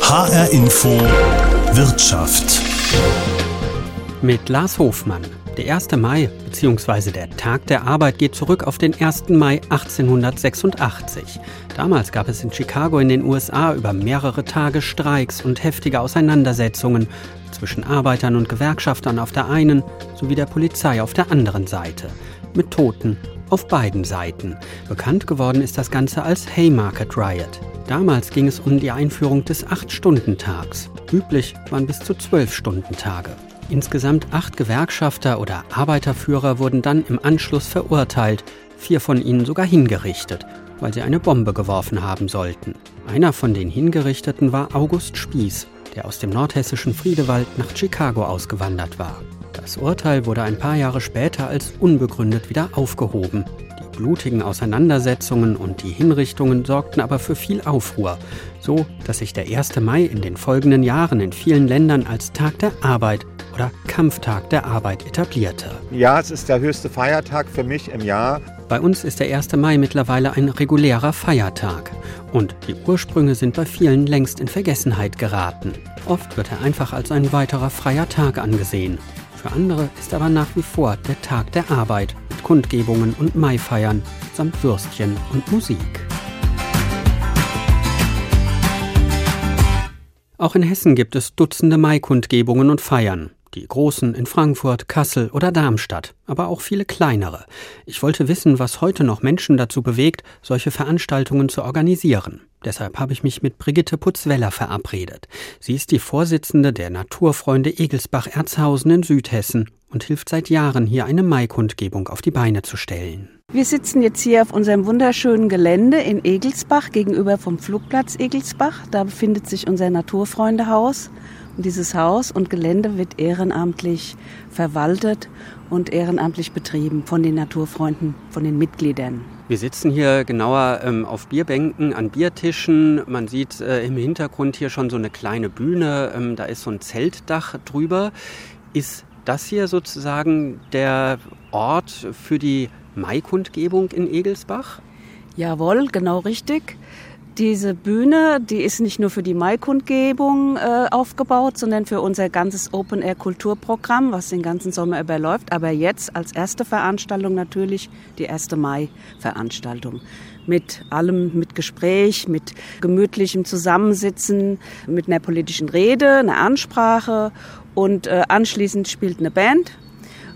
HR Info Wirtschaft. Mit Lars Hofmann. Der 1. Mai bzw. der Tag der Arbeit geht zurück auf den 1. Mai 1886. Damals gab es in Chicago in den USA über mehrere Tage Streiks und heftige Auseinandersetzungen zwischen Arbeitern und Gewerkschaftern auf der einen sowie der Polizei auf der anderen Seite. Mit Toten auf beiden Seiten. Bekannt geworden ist das Ganze als Haymarket Riot. Damals ging es um die Einführung des 8-Stunden-Tags. Üblich waren bis zu 12-Stunden-Tage. Insgesamt acht Gewerkschafter oder Arbeiterführer wurden dann im Anschluss verurteilt, vier von ihnen sogar hingerichtet, weil sie eine Bombe geworfen haben sollten. Einer von den Hingerichteten war August Spieß, der aus dem nordhessischen Friedewald nach Chicago ausgewandert war. Das Urteil wurde ein paar Jahre später als unbegründet wieder aufgehoben. Die blutigen Auseinandersetzungen und die Hinrichtungen sorgten aber für viel Aufruhr, so dass sich der 1. Mai in den folgenden Jahren in vielen Ländern als Tag der Arbeit oder Kampftag der Arbeit etablierte. Ja, es ist der höchste Feiertag für mich im Jahr. Bei uns ist der 1. Mai mittlerweile ein regulärer Feiertag. Und die Ursprünge sind bei vielen längst in Vergessenheit geraten. Oft wird er einfach als ein weiterer freier Tag angesehen. Für andere ist aber nach wie vor der Tag der Arbeit mit Kundgebungen und Maifeiern samt Würstchen und Musik. Auch in Hessen gibt es Dutzende Maikundgebungen und Feiern. Die großen in Frankfurt, Kassel oder Darmstadt, aber auch viele kleinere. Ich wollte wissen, was heute noch Menschen dazu bewegt, solche Veranstaltungen zu organisieren. Deshalb habe ich mich mit Brigitte Putzweller verabredet. Sie ist die Vorsitzende der Naturfreunde Egelsbach-Erzhausen in Südhessen und hilft seit Jahren, hier eine Maikundgebung auf die Beine zu stellen. Wir sitzen jetzt hier auf unserem wunderschönen Gelände in Egelsbach gegenüber vom Flugplatz Egelsbach. Da befindet sich unser Naturfreundehaus. Und dieses Haus und Gelände wird ehrenamtlich verwaltet und ehrenamtlich betrieben von den Naturfreunden, von den Mitgliedern. Wir sitzen hier genauer ähm, auf Bierbänken an Biertischen. Man sieht äh, im Hintergrund hier schon so eine kleine Bühne. Ähm, da ist so ein Zeltdach drüber. Ist das hier sozusagen der Ort für die Maikundgebung in Egelsbach? Jawohl, genau richtig. Diese Bühne, die ist nicht nur für die Maikundgebung äh, aufgebaut, sondern für unser ganzes Open-Air-Kulturprogramm, was den ganzen Sommer überläuft. Aber jetzt als erste Veranstaltung natürlich die erste Mai-Veranstaltung. Mit allem, mit Gespräch, mit gemütlichem Zusammensitzen, mit einer politischen Rede, einer Ansprache und äh, anschließend spielt eine Band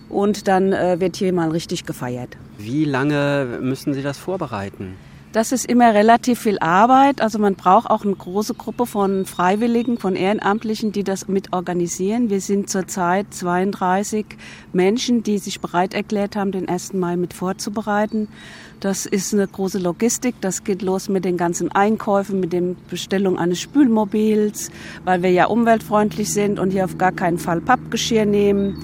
und dann äh, wird hier mal richtig gefeiert. Wie lange müssen Sie das vorbereiten? Das ist immer relativ viel Arbeit. Also man braucht auch eine große Gruppe von Freiwilligen, von Ehrenamtlichen, die das mit organisieren. Wir sind zurzeit 32 Menschen, die sich bereit erklärt haben, den 1. Mai mit vorzubereiten. Das ist eine große Logistik. Das geht los mit den ganzen Einkäufen, mit der Bestellung eines Spülmobils, weil wir ja umweltfreundlich sind und hier auf gar keinen Fall Pappgeschirr nehmen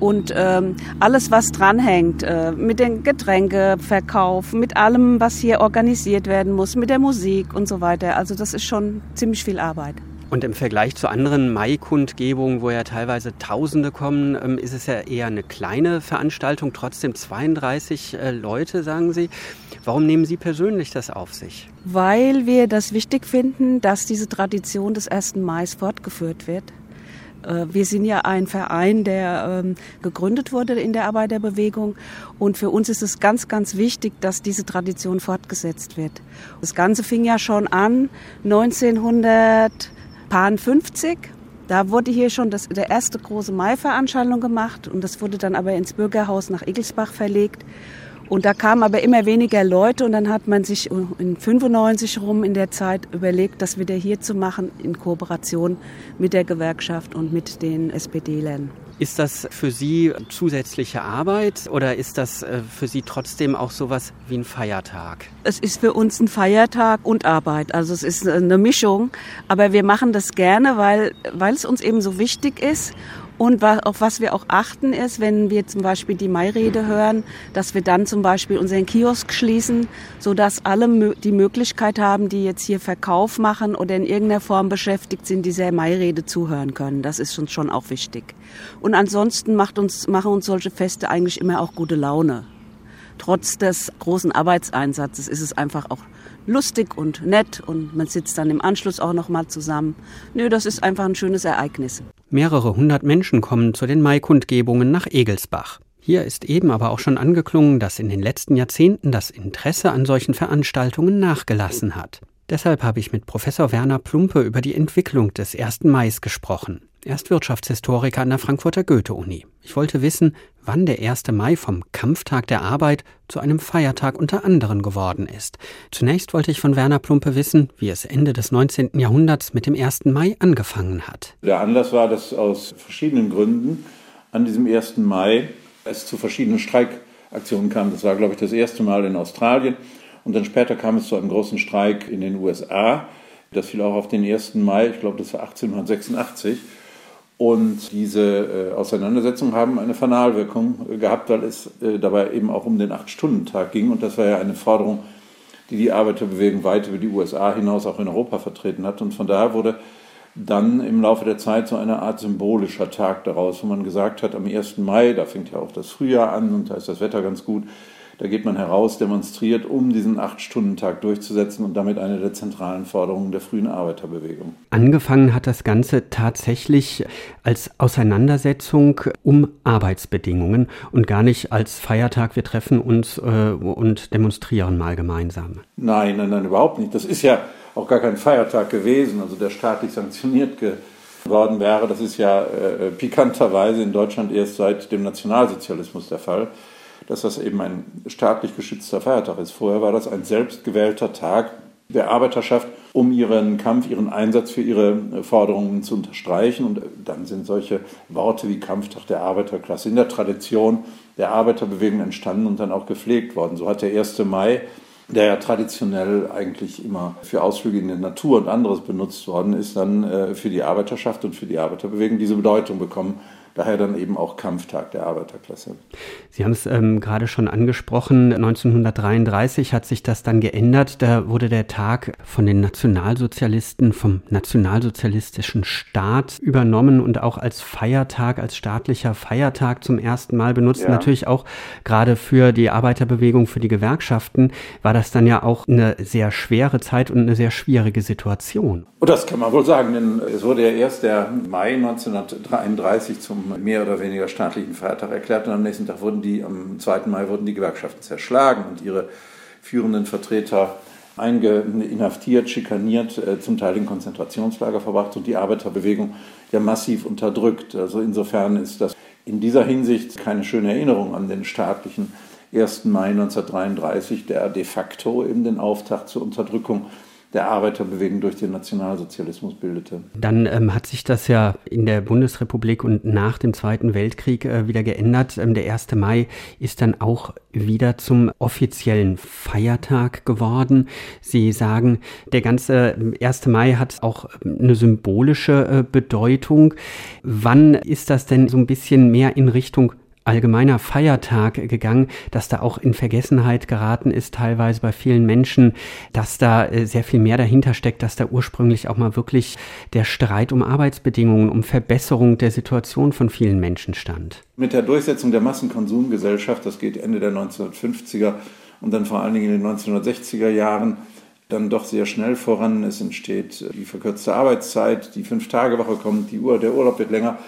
und ähm, alles, was dranhängt, äh, mit dem Getränkeverkauf, mit allem, was hier organisiert werden muss, mit der Musik und so weiter. Also das ist schon ziemlich viel Arbeit. Und im Vergleich zu anderen Mai-Kundgebungen, wo ja teilweise Tausende kommen, ähm, ist es ja eher eine kleine Veranstaltung, trotzdem 32 äh, Leute, sagen Sie. Warum nehmen Sie persönlich das auf sich? Weil wir das wichtig finden, dass diese Tradition des 1. Mai fortgeführt wird. Äh, wir sind ja ein Verein, der ähm, gegründet wurde in der Arbeiterbewegung. Und für uns ist es ganz, ganz wichtig, dass diese Tradition fortgesetzt wird. Das Ganze fing ja schon an 1950. Da wurde hier schon das, der erste große Mai-Veranstaltung gemacht und das wurde dann aber ins Bürgerhaus nach Egelsbach verlegt. Und da kamen aber immer weniger Leute und dann hat man sich in 95 rum in der Zeit überlegt, das wieder hier zu machen in Kooperation mit der Gewerkschaft und mit den SPD-Lern. Ist das für Sie zusätzliche Arbeit oder ist das äh, für Sie trotzdem auch sowas wie ein Feiertag? Es ist für uns ein Feiertag und Arbeit. Also es ist eine Mischung. Aber wir machen das gerne, weil, weil es uns eben so wichtig ist und auf was wir auch achten ist, wenn wir zum Beispiel die Mairede hören, dass wir dann zum Beispiel unseren Kiosk schließen, so dass alle die Möglichkeit haben, die jetzt hier Verkauf machen oder in irgendeiner Form beschäftigt sind, dieser Mairede zuhören können. Das ist uns schon auch wichtig. Und ansonsten macht uns, machen uns solche Feste eigentlich immer auch gute Laune. Trotz des großen Arbeitseinsatzes ist es einfach auch lustig und nett und man sitzt dann im Anschluss auch noch mal zusammen. Nö, das ist einfach ein schönes Ereignis. Mehrere hundert Menschen kommen zu den Maikundgebungen nach Egelsbach. Hier ist eben aber auch schon angeklungen, dass in den letzten Jahrzehnten das Interesse an solchen Veranstaltungen nachgelassen hat. Deshalb habe ich mit Professor Werner Plumpe über die Entwicklung des 1. Mai gesprochen. Er ist Wirtschaftshistoriker an der Frankfurter Goethe-Uni. Ich wollte wissen, wann der 1. Mai vom Kampftag der Arbeit zu einem Feiertag unter anderen geworden ist. Zunächst wollte ich von Werner Plumpe wissen, wie es Ende des 19. Jahrhunderts mit dem 1. Mai angefangen hat. Der Anlass war, dass aus verschiedenen Gründen an diesem 1. Mai es zu verschiedenen Streikaktionen kam. Das war, glaube ich, das erste Mal in Australien. Und dann später kam es zu einem großen Streik in den USA. Das fiel auch auf den 1. Mai, ich glaube, das war 1886. Und diese äh, Auseinandersetzungen haben eine Fanalwirkung gehabt, weil es äh, dabei eben auch um den Acht-Stunden-Tag ging. Und das war ja eine Forderung, die die Arbeiterbewegung weit über die USA hinaus auch in Europa vertreten hat. Und von daher wurde dann im Laufe der Zeit so eine Art symbolischer Tag daraus, wo man gesagt hat, am 1. Mai, da fängt ja auch das Frühjahr an und da ist das Wetter ganz gut, da geht man heraus, demonstriert, um diesen Acht-Stunden-Tag durchzusetzen und damit eine der zentralen Forderungen der frühen Arbeiterbewegung. Angefangen hat das Ganze tatsächlich als Auseinandersetzung um Arbeitsbedingungen und gar nicht als Feiertag, wir treffen uns äh, und demonstrieren mal gemeinsam. Nein, nein, nein, überhaupt nicht. Das ist ja auch gar kein Feiertag gewesen, also der staatlich sanktioniert geworden wäre. Das ist ja äh, pikanterweise in Deutschland erst seit dem Nationalsozialismus der Fall dass das eben ein staatlich geschützter Feiertag ist. Vorher war das ein selbstgewählter Tag der Arbeiterschaft, um ihren Kampf, ihren Einsatz für ihre Forderungen zu unterstreichen. Und dann sind solche Worte wie Kampftag der Arbeiterklasse in der Tradition der Arbeiterbewegung entstanden und dann auch gepflegt worden. So hat der 1. Mai, der ja traditionell eigentlich immer für Ausflüge in die Natur und anderes benutzt worden ist, dann äh, für die Arbeiterschaft und für die Arbeiterbewegung diese Bedeutung bekommen, Daher dann eben auch Kampftag der Arbeiterklasse. Sie haben es ähm, gerade schon angesprochen, 1933 hat sich das dann geändert. Da wurde der Tag von den Nationalsozialisten, vom nationalsozialistischen Staat übernommen und auch als Feiertag, als staatlicher Feiertag zum ersten Mal benutzt. Ja. Natürlich auch gerade für die Arbeiterbewegung, für die Gewerkschaften war das dann ja auch eine sehr schwere Zeit und eine sehr schwierige Situation. Und das kann man wohl sagen, denn es wurde ja erst der Mai 1933 zum mehr oder weniger staatlichen Feiertag erklärt und am nächsten Tag wurden die, am 2. Mai wurden die Gewerkschaften zerschlagen und ihre führenden Vertreter inhaftiert, schikaniert, äh, zum Teil in Konzentrationslager verbracht und die Arbeiterbewegung ja massiv unterdrückt. Also insofern ist das in dieser Hinsicht keine schöne Erinnerung an den staatlichen 1. Mai 1933, der de facto eben den Auftakt zur Unterdrückung der Arbeiterbewegung durch den Nationalsozialismus bildete. Dann ähm, hat sich das ja in der Bundesrepublik und nach dem Zweiten Weltkrieg äh, wieder geändert. Ähm, der 1. Mai ist dann auch wieder zum offiziellen Feiertag geworden. Sie sagen, der ganze 1. Ähm, Mai hat auch ähm, eine symbolische äh, Bedeutung. Wann ist das denn so ein bisschen mehr in Richtung allgemeiner Feiertag gegangen, dass da auch in Vergessenheit geraten ist, teilweise bei vielen Menschen, dass da äh, sehr viel mehr dahinter steckt, dass da ursprünglich auch mal wirklich der Streit um Arbeitsbedingungen, um Verbesserung der Situation von vielen Menschen stand. Mit der Durchsetzung der Massenkonsumgesellschaft, das geht Ende der 1950er und dann vor allen Dingen in den 1960er Jahren, dann doch sehr schnell voran. Es entsteht die verkürzte Arbeitszeit, die Fünf-Tage-Woche kommt, die Uhr, der Urlaub wird länger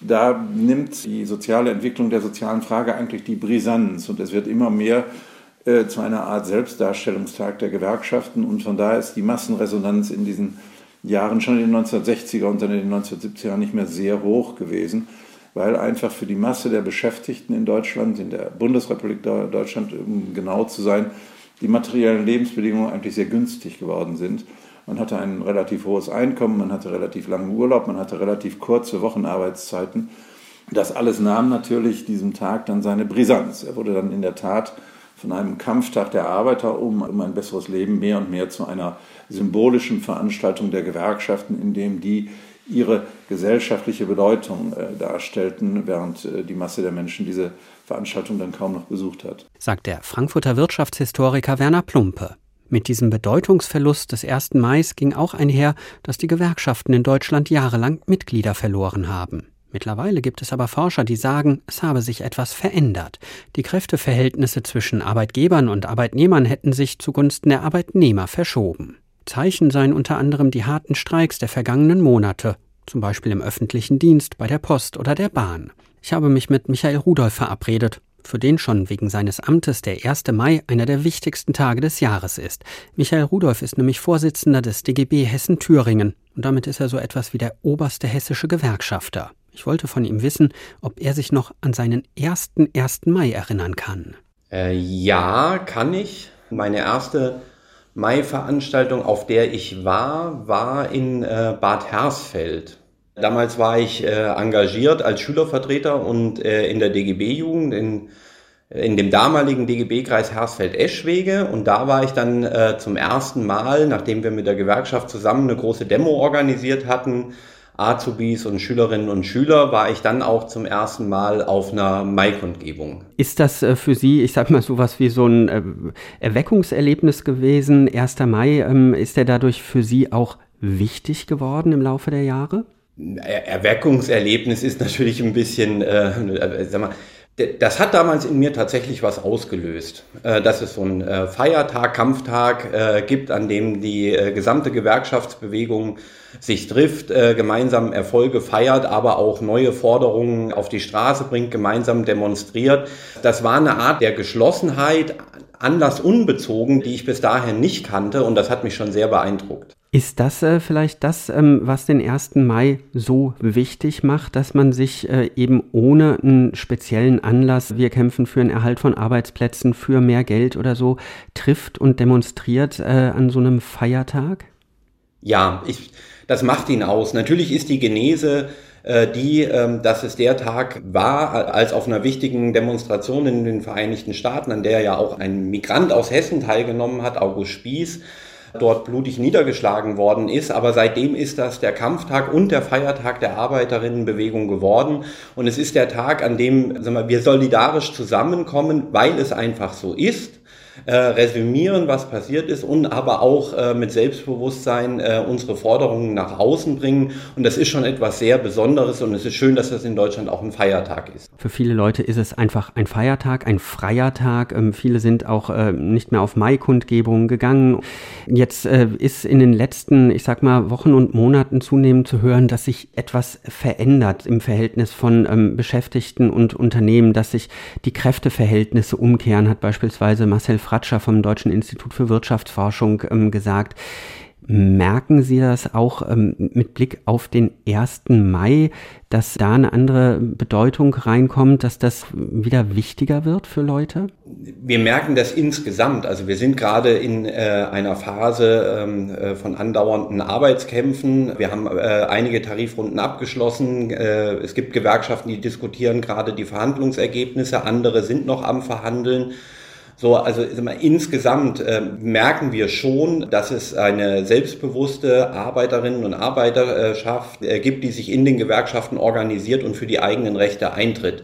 da nimmt die soziale Entwicklung der sozialen Frage eigentlich die Brisanz und es wird immer mehr äh, zu einer Art Selbstdarstellungstag der Gewerkschaften und von daher ist die Massenresonanz in diesen Jahren schon in den 1960er und dann in den 1970er nicht mehr sehr hoch gewesen, weil einfach für die Masse der Beschäftigten in Deutschland, in der Bundesrepublik Deutschland, um genau zu sein, die materiellen Lebensbedingungen eigentlich sehr günstig geworden sind. Man hatte ein relativ hohes Einkommen, man hatte relativ langen Urlaub, man hatte relativ kurze Wochenarbeitszeiten. Das alles nahm natürlich diesem Tag dann seine Brisanz. Er wurde dann in der Tat von einem Kampftag der Arbeiter um, um ein besseres Leben mehr und mehr zu einer symbolischen Veranstaltung der Gewerkschaften, in dem die ihre gesellschaftliche Bedeutung äh, darstellten, während äh, die Masse der Menschen diese Veranstaltung dann kaum noch besucht hat. Sagt der Frankfurter Wirtschaftshistoriker Werner Plumpe. Mit diesem Bedeutungsverlust des 1. Mai ging auch einher, dass die Gewerkschaften in Deutschland jahrelang Mitglieder verloren haben. Mittlerweile gibt es aber Forscher, die sagen, es habe sich etwas verändert. Die Kräfteverhältnisse zwischen Arbeitgebern und Arbeitnehmern hätten sich zugunsten der Arbeitnehmer verschoben. Zeichen seien unter anderem die harten Streiks der vergangenen Monate, zum Beispiel im öffentlichen Dienst, bei der Post oder der Bahn. Ich habe mich mit Michael Rudolph verabredet, für den schon wegen seines Amtes der 1. Mai einer der wichtigsten Tage des Jahres ist. Michael Rudolph ist nämlich Vorsitzender des DGB Hessen-Thüringen und damit ist er so etwas wie der oberste hessische Gewerkschafter. Ich wollte von ihm wissen, ob er sich noch an seinen ersten 1. Mai erinnern kann. Äh, ja, kann ich. Meine erste Mai-Veranstaltung, auf der ich war, war in äh, Bad Hersfeld. Damals war ich äh, engagiert als Schülervertreter und äh, in der DGB-Jugend in, in dem damaligen DGB-Kreis Hersfeld-Eschwege. Und da war ich dann äh, zum ersten Mal, nachdem wir mit der Gewerkschaft zusammen eine große Demo organisiert hatten, Azubis und Schülerinnen und Schüler war ich dann auch zum ersten Mal auf einer Maikundgebung. Ist das äh, für Sie, ich sag mal, sowas wie so ein äh, Erweckungserlebnis gewesen? 1. Mai, ähm, ist der dadurch für Sie auch wichtig geworden im Laufe der Jahre? Erweckungserlebnis ist natürlich ein bisschen, äh, sag mal, das hat damals in mir tatsächlich was ausgelöst, äh, dass es so einen äh, Feiertag, Kampftag äh, gibt, an dem die gesamte Gewerkschaftsbewegung sich trifft, gemeinsam Erfolge feiert, aber auch neue Forderungen auf die Straße bringt, gemeinsam demonstriert. Das war eine Art der Geschlossenheit, anlassunbezogen, die ich bis dahin nicht kannte und das hat mich schon sehr beeindruckt. Ist das äh, vielleicht das, ähm, was den 1. Mai so wichtig macht, dass man sich äh, eben ohne einen speziellen Anlass, wir kämpfen für einen Erhalt von Arbeitsplätzen, für mehr Geld oder so, trifft und demonstriert äh, an so einem Feiertag? Ja, ich, das macht ihn aus. Natürlich ist die Genese äh, die, ähm, dass es der Tag war, als auf einer wichtigen Demonstration in den Vereinigten Staaten, an der ja auch ein Migrant aus Hessen teilgenommen hat, August Spieß, dort blutig niedergeschlagen worden ist. Aber seitdem ist das der Kampftag und der Feiertag der Arbeiterinnenbewegung geworden. Und es ist der Tag, an dem wir solidarisch zusammenkommen, weil es einfach so ist äh, resümieren, was passiert ist und aber auch äh, mit Selbstbewusstsein äh, unsere Forderungen nach außen bringen. Und das ist schon etwas sehr Besonderes und es ist schön, dass das in Deutschland auch ein Feiertag ist. Für viele Leute ist es einfach ein Feiertag, ein freier Tag. Ähm, viele sind auch äh, nicht mehr auf Mai-Kundgebungen gegangen. Jetzt äh, ist in den letzten, ich sag mal, Wochen und Monaten zunehmend zu hören, dass sich etwas verändert im Verhältnis von ähm, Beschäftigten und Unternehmen, dass sich die Kräfteverhältnisse umkehren, hat beispielsweise Marcel Fratscher vom Deutschen Institut für Wirtschaftsforschung ähm, gesagt. Merken Sie das auch ähm, mit Blick auf den 1. Mai, dass da eine andere Bedeutung reinkommt, dass das wieder wichtiger wird für Leute? Wir merken das insgesamt. Also wir sind gerade in äh, einer Phase ähm, äh, von andauernden Arbeitskämpfen. Wir haben äh, einige Tarifrunden abgeschlossen. Äh, es gibt Gewerkschaften, die diskutieren gerade die Verhandlungsergebnisse. Andere sind noch am Verhandeln. So, also insgesamt äh, merken wir schon, dass es eine selbstbewusste Arbeiterinnen und Arbeiterschaft äh, gibt, die sich in den Gewerkschaften organisiert und für die eigenen Rechte eintritt.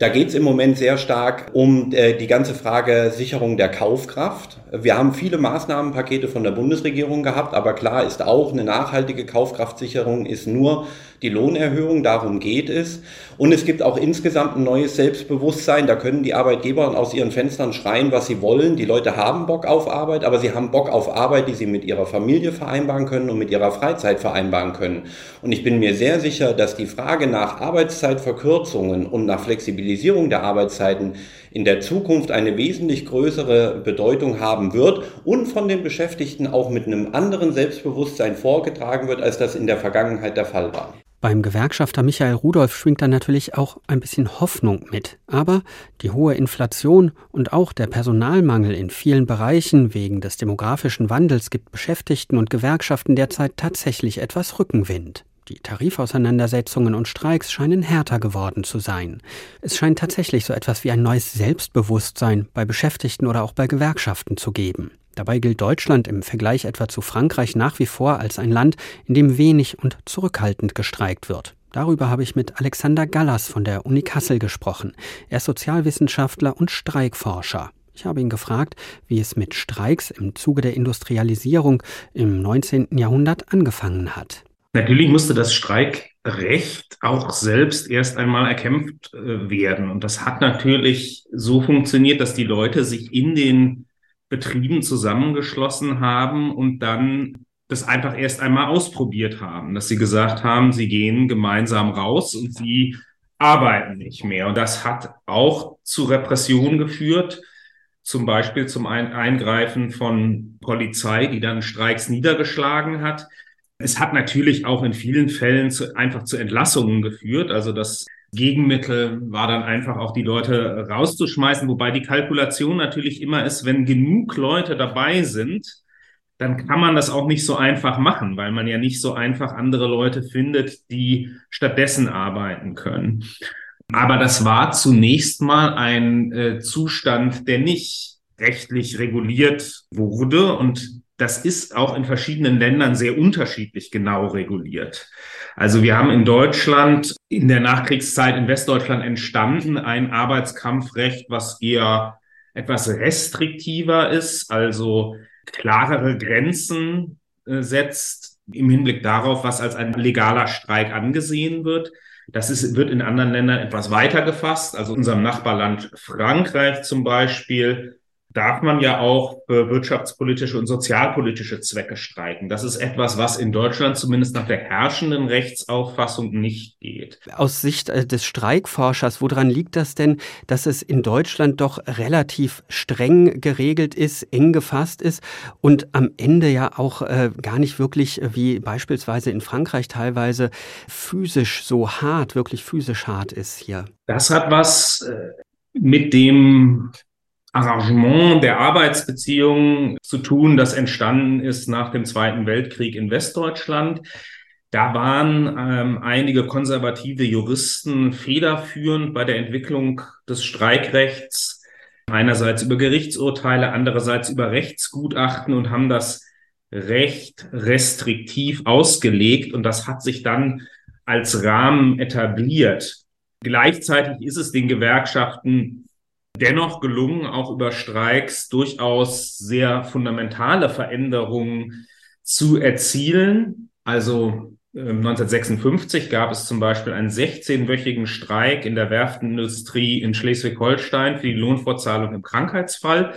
Da geht es im Moment sehr stark um äh, die ganze Frage Sicherung der Kaufkraft. Wir haben viele Maßnahmenpakete von der Bundesregierung gehabt, aber klar ist auch, eine nachhaltige Kaufkraftsicherung ist nur die Lohnerhöhung, darum geht es. Und es gibt auch insgesamt ein neues Selbstbewusstsein. Da können die Arbeitgeber aus ihren Fenstern schreien, was sie wollen. Die Leute haben Bock auf Arbeit, aber sie haben Bock auf Arbeit, die sie mit ihrer Familie vereinbaren können und mit ihrer Freizeit vereinbaren können. Und ich bin mir sehr sicher, dass die Frage nach Arbeitszeitverkürzungen und nach Flexibilisierung der Arbeitszeiten in der Zukunft eine wesentlich größere Bedeutung haben wird und von den Beschäftigten auch mit einem anderen Selbstbewusstsein vorgetragen wird, als das in der Vergangenheit der Fall war. Beim Gewerkschafter Michael Rudolph schwingt da natürlich auch ein bisschen Hoffnung mit. Aber die hohe Inflation und auch der Personalmangel in vielen Bereichen wegen des demografischen Wandels gibt Beschäftigten und Gewerkschaften derzeit tatsächlich etwas Rückenwind. Die Tarifauseinandersetzungen und Streiks scheinen härter geworden zu sein. Es scheint tatsächlich so etwas wie ein neues Selbstbewusstsein bei Beschäftigten oder auch bei Gewerkschaften zu geben. Dabei gilt Deutschland im Vergleich etwa zu Frankreich nach wie vor als ein Land, in dem wenig und zurückhaltend gestreikt wird. Darüber habe ich mit Alexander Gallas von der Uni Kassel gesprochen. Er ist Sozialwissenschaftler und Streikforscher. Ich habe ihn gefragt, wie es mit Streiks im Zuge der Industrialisierung im 19. Jahrhundert angefangen hat. Natürlich musste das Streik Recht auch selbst erst einmal erkämpft äh, werden. Und das hat natürlich so funktioniert, dass die Leute sich in den Betrieben zusammengeschlossen haben und dann das einfach erst einmal ausprobiert haben, dass sie gesagt haben, sie gehen gemeinsam raus und sie arbeiten nicht mehr. Und das hat auch zu Repression geführt, zum Beispiel zum Eingreifen von Polizei, die dann Streiks niedergeschlagen hat. Es hat natürlich auch in vielen Fällen zu, einfach zu Entlassungen geführt. Also das Gegenmittel war dann einfach auch die Leute rauszuschmeißen, wobei die Kalkulation natürlich immer ist, wenn genug Leute dabei sind, dann kann man das auch nicht so einfach machen, weil man ja nicht so einfach andere Leute findet, die stattdessen arbeiten können. Aber das war zunächst mal ein äh, Zustand, der nicht rechtlich reguliert wurde und das ist auch in verschiedenen Ländern sehr unterschiedlich genau reguliert. Also wir haben in Deutschland in der Nachkriegszeit in Westdeutschland entstanden ein Arbeitskampfrecht, was eher etwas restriktiver ist, also klarere Grenzen äh, setzt im Hinblick darauf, was als ein legaler Streik angesehen wird. Das ist, wird in anderen Ländern etwas weiter gefasst. Also unserem Nachbarland Frankreich zum Beispiel darf man ja auch für wirtschaftspolitische und sozialpolitische Zwecke streiken. Das ist etwas, was in Deutschland zumindest nach der herrschenden Rechtsauffassung nicht geht. Aus Sicht äh, des Streikforschers, woran liegt das denn, dass es in Deutschland doch relativ streng geregelt ist, eng gefasst ist und am Ende ja auch äh, gar nicht wirklich, äh, wie beispielsweise in Frankreich teilweise, physisch so hart, wirklich physisch hart ist hier? Das hat was äh, mit dem Arrangement der Arbeitsbeziehungen zu tun, das entstanden ist nach dem Zweiten Weltkrieg in Westdeutschland. Da waren ähm, einige konservative Juristen federführend bei der Entwicklung des Streikrechts, einerseits über Gerichtsurteile, andererseits über Rechtsgutachten und haben das Recht restriktiv ausgelegt und das hat sich dann als Rahmen etabliert. Gleichzeitig ist es den Gewerkschaften dennoch gelungen, auch über Streiks durchaus sehr fundamentale Veränderungen zu erzielen. Also 1956 ähm, gab es zum Beispiel einen 16-wöchigen Streik in der Werftindustrie in Schleswig-Holstein für die Lohnfortzahlung im Krankheitsfall.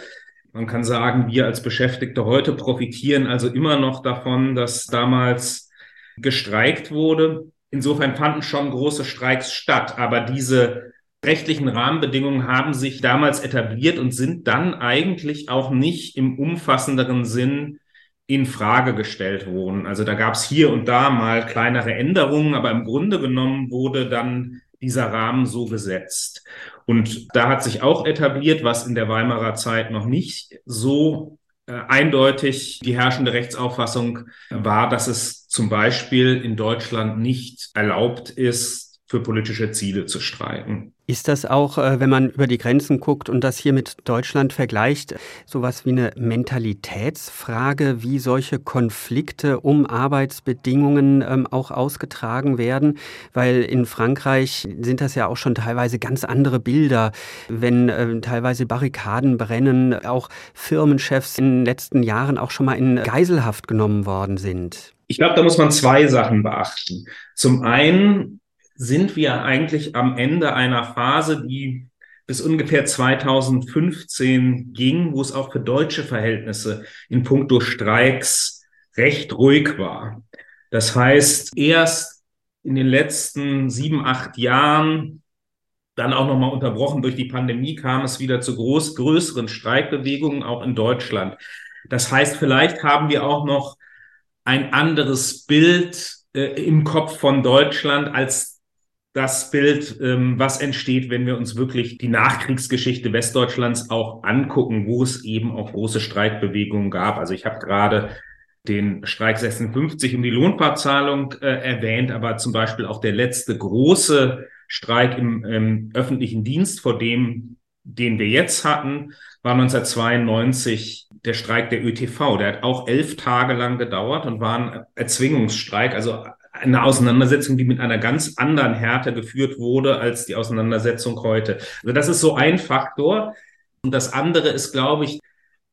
Man kann sagen, wir als Beschäftigte heute profitieren also immer noch davon, dass damals gestreikt wurde. Insofern fanden schon große Streiks statt, aber diese rechtlichen Rahmenbedingungen haben sich damals etabliert und sind dann eigentlich auch nicht im umfassenderen Sinn in Frage gestellt worden. Also da gab es hier und da mal kleinere Änderungen, aber im Grunde genommen wurde dann dieser Rahmen so gesetzt. Und da hat sich auch etabliert, was in der Weimarer Zeit noch nicht so äh, eindeutig die herrschende Rechtsauffassung war, dass es zum Beispiel in Deutschland nicht erlaubt ist, für politische Ziele zu streiken. Ist das auch, äh, wenn man über die Grenzen guckt und das hier mit Deutschland vergleicht, sowas wie eine Mentalitätsfrage, wie solche Konflikte um Arbeitsbedingungen ähm, auch ausgetragen werden? Weil in Frankreich sind das ja auch schon teilweise ganz andere Bilder, wenn äh, teilweise Barrikaden brennen, auch Firmenchefs in den letzten Jahren auch schon mal in Geiselhaft genommen worden sind. Ich glaube, da muss man zwei Sachen beachten. Zum einen sind wir eigentlich am Ende einer Phase, die bis ungefähr 2015 ging, wo es auch für deutsche Verhältnisse in puncto Streiks recht ruhig war. Das heißt, erst in den letzten sieben, acht Jahren, dann auch nochmal unterbrochen durch die Pandemie, kam es wieder zu groß, größeren Streikbewegungen, auch in Deutschland. Das heißt, vielleicht haben wir auch noch ein anderes Bild äh, im Kopf von Deutschland als das Bild, ähm, was entsteht, wenn wir uns wirklich die Nachkriegsgeschichte Westdeutschlands auch angucken, wo es eben auch große Streikbewegungen gab. Also ich habe gerade den Streik 56 um die Lohnbarzahlung äh, erwähnt, aber zum Beispiel auch der letzte große Streik im, im öffentlichen Dienst, vor dem, den wir jetzt hatten, war 1992 der Streik der ÖTV. Der hat auch elf Tage lang gedauert und war ein Erzwingungsstreik, also eine Auseinandersetzung, die mit einer ganz anderen Härte geführt wurde als die Auseinandersetzung heute. Also das ist so ein Faktor. Und das andere ist, glaube ich,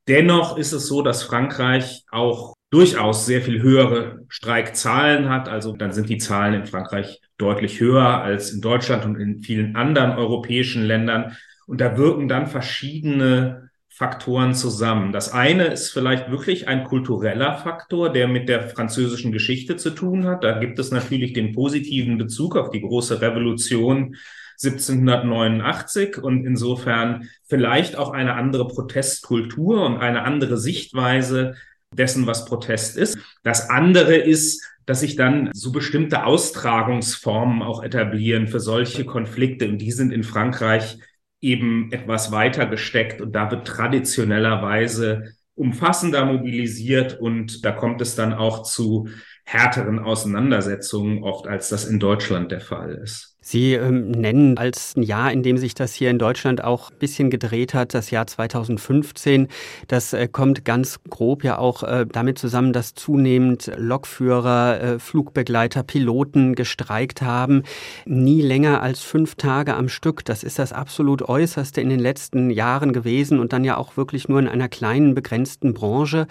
dennoch ist es so, dass Frankreich auch durchaus sehr viel höhere Streikzahlen hat. Also dann sind die Zahlen in Frankreich deutlich höher als in Deutschland und in vielen anderen europäischen Ländern. Und da wirken dann verschiedene Faktoren zusammen. Das eine ist vielleicht wirklich ein kultureller Faktor, der mit der französischen Geschichte zu tun hat. Da gibt es natürlich den positiven Bezug auf die große Revolution 1789 und insofern vielleicht auch eine andere Protestkultur und eine andere Sichtweise dessen, was Protest ist. Das andere ist, dass sich dann so bestimmte Austragungsformen auch etablieren für solche Konflikte. Und die sind in Frankreich eben etwas weiter gesteckt und da wird traditionellerweise umfassender mobilisiert und da kommt es dann auch zu härteren Auseinandersetzungen oft, als das in Deutschland der Fall ist. Sie ähm, nennen als ein Jahr, in dem sich das hier in Deutschland auch ein bisschen gedreht hat, das Jahr 2015. Das äh, kommt ganz grob ja auch äh, damit zusammen, dass zunehmend Lokführer, äh, Flugbegleiter, Piloten gestreikt haben. Nie länger als fünf Tage am Stück. Das ist das absolut Äußerste in den letzten Jahren gewesen und dann ja auch wirklich nur in einer kleinen, begrenzten Branche.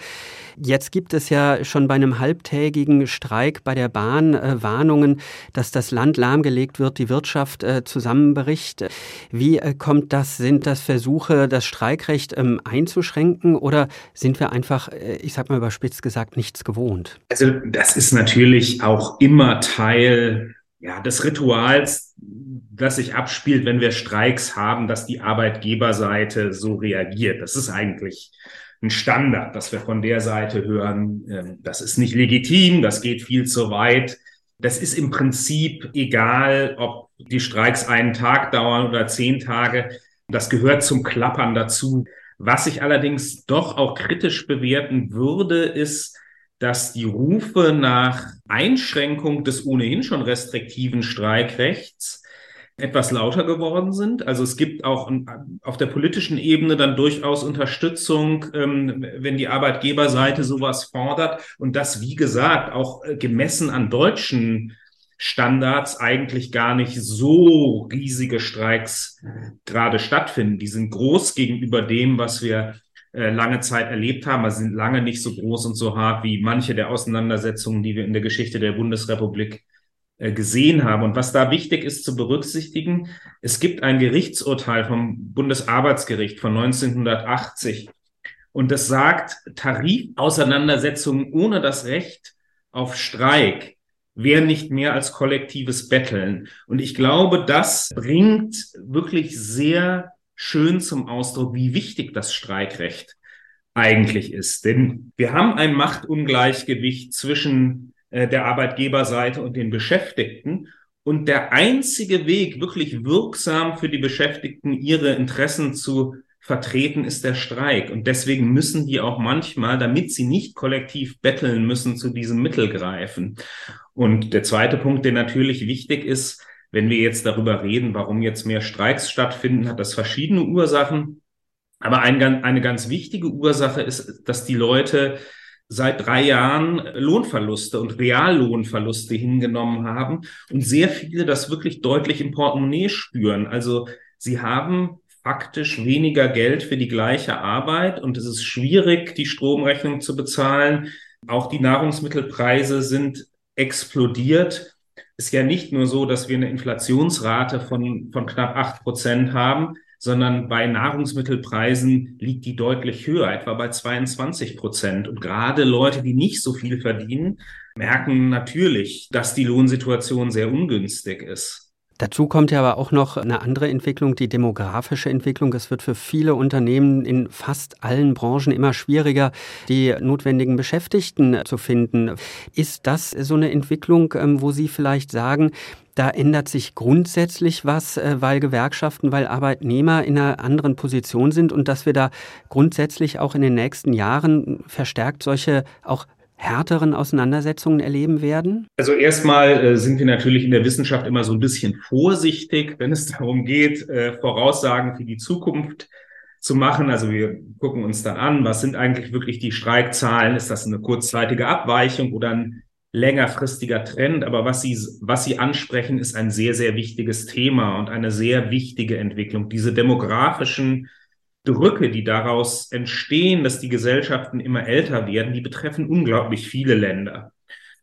Jetzt gibt es ja schon bei einem halbtägigen Streik bei der Bahn äh, Warnungen, dass das Land lahmgelegt wird, die Wirtschaft äh, zusammenbricht. Wie äh, kommt das? Sind das Versuche, das Streikrecht ähm, einzuschränken oder sind wir einfach, äh, ich sag mal überspitzt gesagt, nichts gewohnt? Also das ist natürlich auch immer Teil ja, des Rituals, das sich abspielt, wenn wir Streiks haben, dass die Arbeitgeberseite so reagiert. Das ist eigentlich ein Standard, dass wir von der Seite hören, ähm, das ist nicht legitim, das geht viel zu weit. Das ist im Prinzip egal, ob die Streiks einen Tag dauern oder zehn Tage. Das gehört zum Klappern dazu. Was ich allerdings doch auch kritisch bewerten würde, ist, dass die Rufe nach Einschränkung des ohnehin schon restriktiven Streikrechts etwas lauter geworden sind. Also es gibt auch auf der politischen Ebene dann durchaus Unterstützung, ähm, wenn die Arbeitgeberseite sowas fordert und das, wie gesagt, auch äh, gemessen an deutschen Standards eigentlich gar nicht so riesige Streiks gerade stattfinden. Die sind groß gegenüber dem, was wir äh, lange Zeit erlebt haben, aber sind lange nicht so groß und so hart wie manche der Auseinandersetzungen, die wir in der Geschichte der Bundesrepublik gesehen haben. Und was da wichtig ist zu berücksichtigen, es gibt ein Gerichtsurteil vom Bundesarbeitsgericht von 1980 und das sagt, Tarifauseinandersetzungen ohne das Recht auf Streik wären nicht mehr als kollektives Betteln. Und ich glaube, das bringt wirklich sehr schön zum Ausdruck, wie wichtig das Streikrecht eigentlich ist. Denn wir haben ein Machtungleichgewicht zwischen äh, der Arbeitgeberseite und den Beschäftigten. Und der einzige Weg, wirklich wirksam für die Beschäftigten ihre Interessen zu vertreten, ist der Streik. Und deswegen müssen die auch manchmal, damit sie nicht kollektiv betteln müssen, zu diesem Mittel greifen. Und der zweite Punkt, der natürlich wichtig ist, wenn wir jetzt darüber reden, warum jetzt mehr Streiks stattfinden, hat das verschiedene Ursachen. Aber ein, eine ganz wichtige Ursache ist, dass die Leute seit drei Jahren Lohnverluste und Reallohnverluste hingenommen haben und sehr viele das wirklich deutlich im Portemonnaie spüren. Also sie haben faktisch weniger Geld für die gleiche Arbeit und es ist schwierig, die Stromrechnung zu bezahlen. Auch die Nahrungsmittelpreise sind explodiert. Ist ja nicht nur so, dass wir eine Inflationsrate von, von knapp acht Prozent haben, sondern bei Nahrungsmittelpreisen liegt die deutlich höher, etwa bei 22 Prozent. Und gerade Leute, die nicht so viel verdienen, merken natürlich, dass die Lohnsituation sehr ungünstig ist. Dazu kommt ja aber auch noch eine andere Entwicklung, die demografische Entwicklung. Es wird für viele Unternehmen in fast allen Branchen immer schwieriger, die notwendigen Beschäftigten zu finden. Ist das so eine Entwicklung, ähm, wo Sie vielleicht sagen, da ändert sich grundsätzlich was, äh, weil Gewerkschaften, weil Arbeitnehmer in einer anderen Position sind und dass wir da grundsätzlich auch in den nächsten Jahren verstärkt solche auch härteren Auseinandersetzungen erleben werden? Also erstmal äh, sind wir natürlich in der Wissenschaft immer so ein bisschen vorsichtig, wenn es darum geht, äh, Voraussagen für die Zukunft zu machen. Also wir gucken uns dann an, was sind eigentlich wirklich die Streikzahlen? Ist das eine kurzzeitige Abweichung oder ein längerfristiger Trend? Aber was Sie, was Sie ansprechen, ist ein sehr, sehr wichtiges Thema und eine sehr wichtige Entwicklung. Diese demografischen Drücke, die daraus entstehen, dass die Gesellschaften immer älter werden, die betreffen unglaublich viele Länder.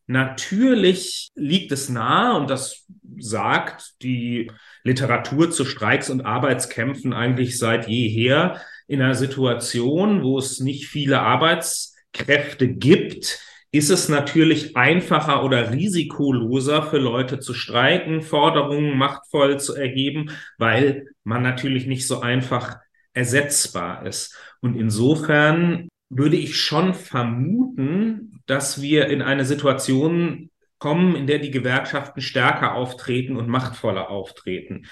Natürlich liegt es nahe, und das sagt die Literatur zu Streiks und Arbeitskämpfen eigentlich seit jeher, in einer Situation, wo es nicht viele Arbeitskräfte gibt, ist es natürlich einfacher oder risikoloser für Leute zu streiken, Forderungen machtvoll zu erheben, weil man natürlich nicht so einfach ersetzbar ist. Und insofern würde ich schon vermuten, dass wir in eine Situation kommen, in der die Gewerkschaften stärker auftreten und machtvoller auftreten.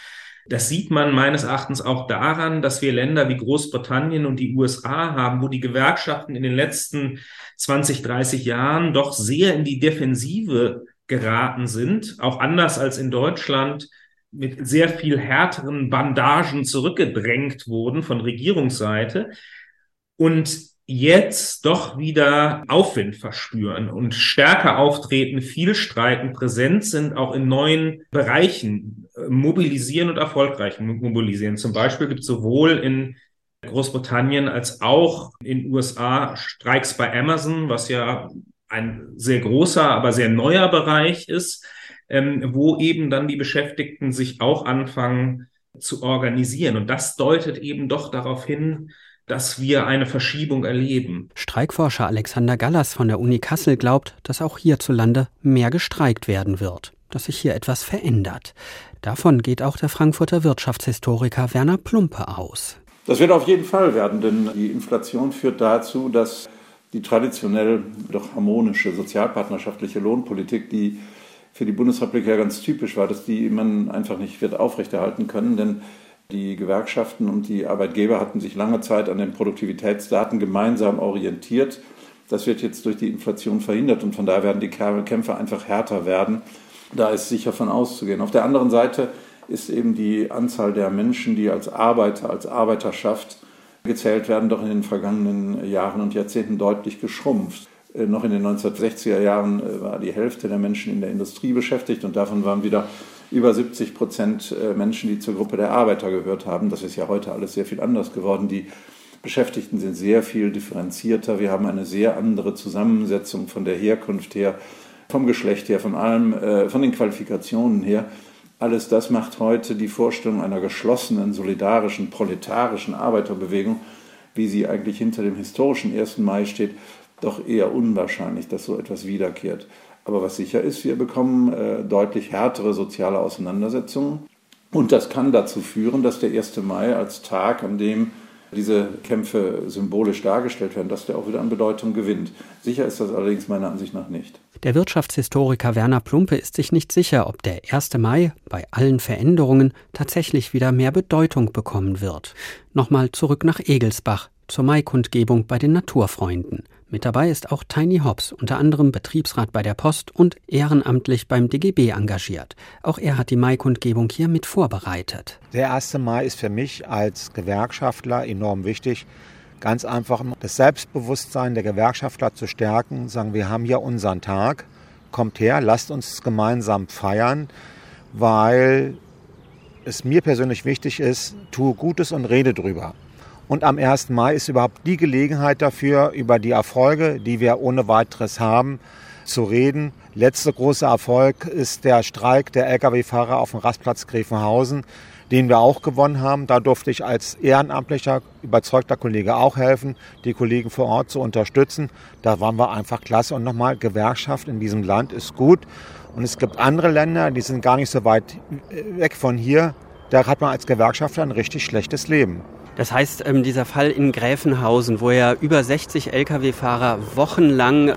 Das sieht man meines Erachtens auch daran, dass wir Länder wie Großbritannien und die USA haben, wo die Gewerkschaften in den letzten 20, 30 Jahren doch sehr in die Defensive geraten sind, auch anders als in Deutschland mit sehr viel härteren Bandagen zurückgedrängt wurden von Regierungsseite. Und jetzt doch wieder Aufwind verspüren und stärker auftreten, viel streiten, präsent sind, auch in neuen Bereichen äh, mobilisieren und erfolgreich mobilisieren. Zum Beispiel gibt es sowohl in Großbritannien als auch in USA Streiks bei Amazon, was ja ein sehr großer, aber sehr neuer Bereich ist, ähm, wo eben dann die Beschäftigten sich auch anfangen zu organisieren. Und das deutet eben doch darauf hin, dass wir eine Verschiebung erleben. Streikforscher Alexander Gallas von der Uni Kassel glaubt, dass auch hierzulande mehr gestreikt werden wird, dass sich hier etwas verändert. Davon geht auch der Frankfurter Wirtschaftshistoriker Werner Plumpe aus. Das wird auf jeden Fall werden, denn die Inflation führt dazu, dass die traditionell doch harmonische sozialpartnerschaftliche Lohnpolitik, die für die Bundesrepublik ja ganz typisch war, dass die man einfach nicht wird aufrechterhalten können, denn die Gewerkschaften und die Arbeitgeber hatten sich lange Zeit an den Produktivitätsdaten gemeinsam orientiert. Das wird jetzt durch die Inflation verhindert und von daher werden die Kämpfe einfach härter werden. Da ist sicher von auszugehen. Auf der anderen Seite ist eben die Anzahl der Menschen, die als Arbeiter, als Arbeiterschaft gezählt werden, doch in den vergangenen Jahren und Jahrzehnten deutlich geschrumpft. Äh, noch in den 1960er Jahren äh, war die Hälfte der Menschen in der Industrie beschäftigt und davon waren wieder über 70 Prozent äh, Menschen, die zur Gruppe der Arbeiter gehört haben. Das ist ja heute alles sehr viel anders geworden. Die Beschäftigten sind sehr viel differenzierter. Wir haben eine sehr andere Zusammensetzung von der Herkunft her, vom Geschlecht her, von allem, äh, von den Qualifikationen her. Alles das macht heute die Vorstellung einer geschlossenen, solidarischen, proletarischen Arbeiterbewegung, wie sie eigentlich hinter dem historischen 1. Mai steht, doch eher unwahrscheinlich, dass so etwas wiederkehrt. Aber was sicher ist, wir bekommen äh, deutlich härtere soziale Auseinandersetzungen. Und das kann dazu führen, dass der 1. Mai als Tag, an dem diese Kämpfe symbolisch dargestellt werden, dass der auch wieder an Bedeutung gewinnt. Sicher ist das allerdings meiner Ansicht nach nicht. Der Wirtschaftshistoriker Werner Plumpe ist sich nicht sicher, ob der 1. Mai bei allen Veränderungen tatsächlich wieder mehr Bedeutung bekommen wird. Nochmal zurück nach Egelsbach zur Maikundgebung bei den Naturfreunden. Mit dabei ist auch Tiny Hobbs, unter anderem Betriebsrat bei der Post und ehrenamtlich beim DGB engagiert. Auch er hat die Maikundgebung hier mit vorbereitet. Der 1. Mai ist für mich als Gewerkschaftler enorm wichtig. Ganz einfach das Selbstbewusstsein der Gewerkschaftler zu stärken, sagen wir haben hier unseren Tag, kommt her, lasst uns gemeinsam feiern, weil es mir persönlich wichtig ist, tue Gutes und rede drüber. Und am 1. Mai ist überhaupt die Gelegenheit dafür, über die Erfolge, die wir ohne weiteres haben, zu reden. Letzter großer Erfolg ist der Streik der Lkw-Fahrer auf dem Rastplatz Grevenhausen, den wir auch gewonnen haben. Da durfte ich als ehrenamtlicher, überzeugter Kollege auch helfen, die Kollegen vor Ort zu unterstützen. Da waren wir einfach klasse. Und nochmal, Gewerkschaft in diesem Land ist gut. Und es gibt andere Länder, die sind gar nicht so weit weg von hier. Da hat man als Gewerkschafter ein richtig schlechtes Leben. Das heißt, ähm, dieser Fall in Gräfenhausen, wo ja über 60 Lkw-Fahrer wochenlang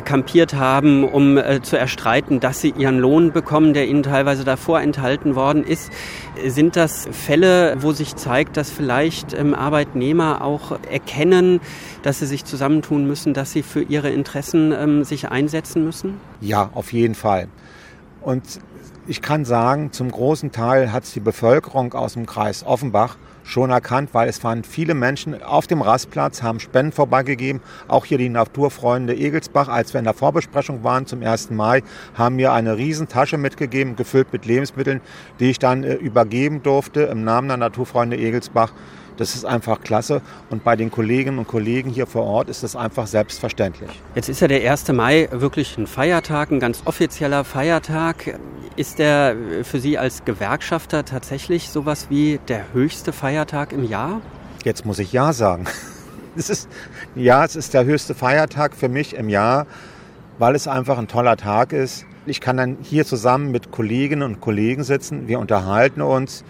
kampiert haben, um äh, zu erstreiten, dass sie ihren Lohn bekommen, der ihnen teilweise davor enthalten worden ist. Sind das Fälle, wo sich zeigt, dass vielleicht ähm, Arbeitnehmer auch erkennen, dass sie sich zusammentun müssen, dass sie für ihre Interessen ähm, sich einsetzen müssen? Ja, auf jeden Fall. Und ich kann sagen, zum großen Teil hat es die Bevölkerung aus dem Kreis Offenbach schon erkannt, weil es waren viele Menschen auf dem Rastplatz, haben Spenden vorbeigegeben. Auch hier die Naturfreunde Egelsbach, als wir in der Vorbesprechung waren zum 1. Mai, haben mir eine Riesentasche mitgegeben, gefüllt mit Lebensmitteln, die ich dann äh, übergeben durfte im Namen der Naturfreunde Egelsbach. Das ist einfach klasse. Und bei den Kolleginnen und Kollegen hier vor Ort ist das einfach selbstverständlich. Jetzt ist ja der 1. Mai wirklich ein Feiertag, ein ganz offizieller Feiertag. Ist der für Sie als Gewerkschafter tatsächlich sowas wie der höchste Feiertag im Jahr? Jetzt muss ich Ja sagen. Es ist, ja, es ist der höchste Feiertag für mich im Jahr, weil es einfach ein toller Tag ist. Ich kann dann hier zusammen mit Kolleginnen und Kollegen sitzen. Wir unterhalten uns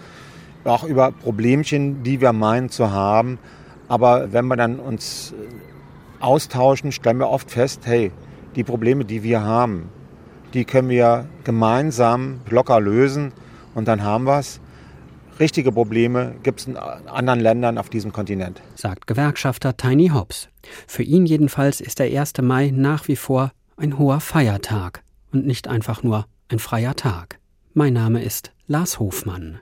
auch über Problemchen, die wir meinen zu haben. Aber wenn wir dann uns äh, austauschen, stellen wir oft fest, hey, die Probleme, die wir haben, die können wir gemeinsam locker lösen und dann haben wir es. Richtige Probleme gibt es in anderen Ländern auf diesem Kontinent. Sagt Gewerkschafter Tiny Hobbs. Für ihn jedenfalls ist der 1. Mai nach wie vor ein hoher Feiertag und nicht einfach nur ein freier Tag. Mein Name ist Lars Hofmann.